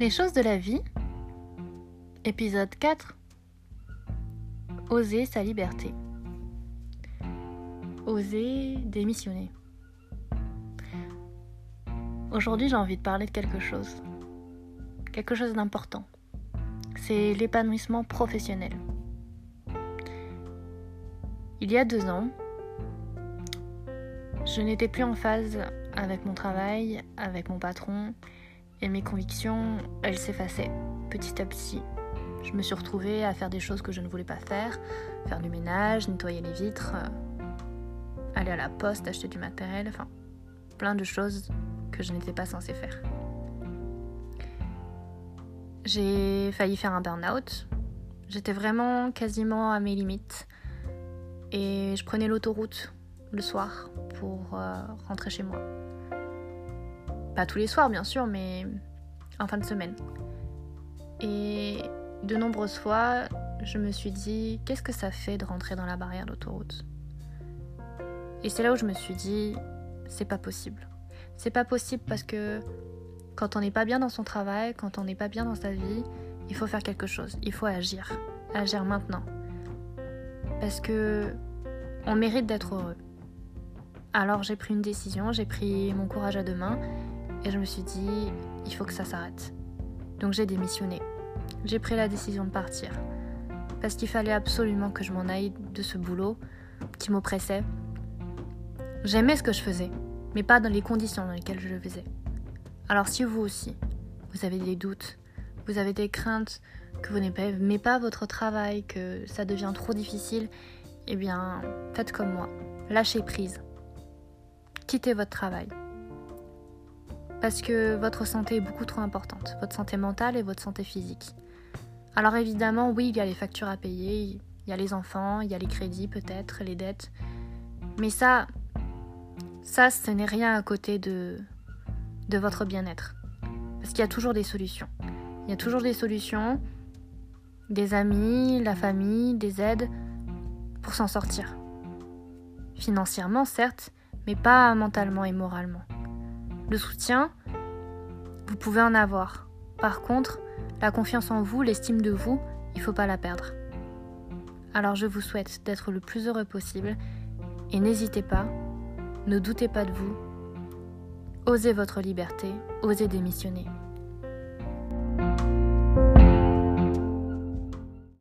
Les choses de la vie, épisode 4. Oser sa liberté. Oser démissionner. Aujourd'hui, j'ai envie de parler de quelque chose. Quelque chose d'important. C'est l'épanouissement professionnel. Il y a deux ans, je n'étais plus en phase avec mon travail, avec mon patron, et mes convictions, elles s'effaçaient petit à petit. Je me suis retrouvée à faire des choses que je ne voulais pas faire, faire du ménage, nettoyer les vitres, euh, aller à la poste, acheter du matériel, enfin plein de choses que je n'étais pas censée faire. J'ai failli faire un burn-out. J'étais vraiment quasiment à mes limites. Et je prenais l'autoroute le soir pour euh, rentrer chez moi. Pas tous les soirs, bien sûr, mais en fin de semaine. Et de nombreuses fois, je me suis dit, qu'est-ce que ça fait de rentrer dans la barrière d'autoroute? Et c'est là où je me suis dit, c'est pas possible. C'est pas possible parce que quand on n'est pas bien dans son travail, quand on n'est pas bien dans sa vie, il faut faire quelque chose, il faut agir. Agir maintenant. Parce que on mérite d'être heureux. Alors j'ai pris une décision, j'ai pris mon courage à deux mains et je me suis dit, il faut que ça s'arrête. Donc j'ai démissionné. J'ai pris la décision de partir. Parce qu'il fallait absolument que je m'en aille de ce boulot qui m'oppressait. J'aimais ce que je faisais, mais pas dans les conditions dans lesquelles je le faisais. Alors si vous aussi, vous avez des doutes, vous avez des craintes, que vous n'aimez pas votre travail, que ça devient trop difficile, eh bien, faites comme moi. Lâchez prise. Quittez votre travail parce que votre santé est beaucoup trop importante, votre santé mentale et votre santé physique. Alors évidemment, oui, il y a les factures à payer, il y a les enfants, il y a les crédits peut-être, les dettes. Mais ça, ça, ce n'est rien à côté de, de votre bien-être. Parce qu'il y a toujours des solutions. Il y a toujours des solutions, des amis, la famille, des aides pour s'en sortir. Financièrement, certes, mais pas mentalement et moralement. Le soutien, vous pouvez en avoir. Par contre, la confiance en vous, l'estime de vous, il faut pas la perdre. Alors je vous souhaite d'être le plus heureux possible et n'hésitez pas, ne doutez pas de vous, osez votre liberté, osez démissionner.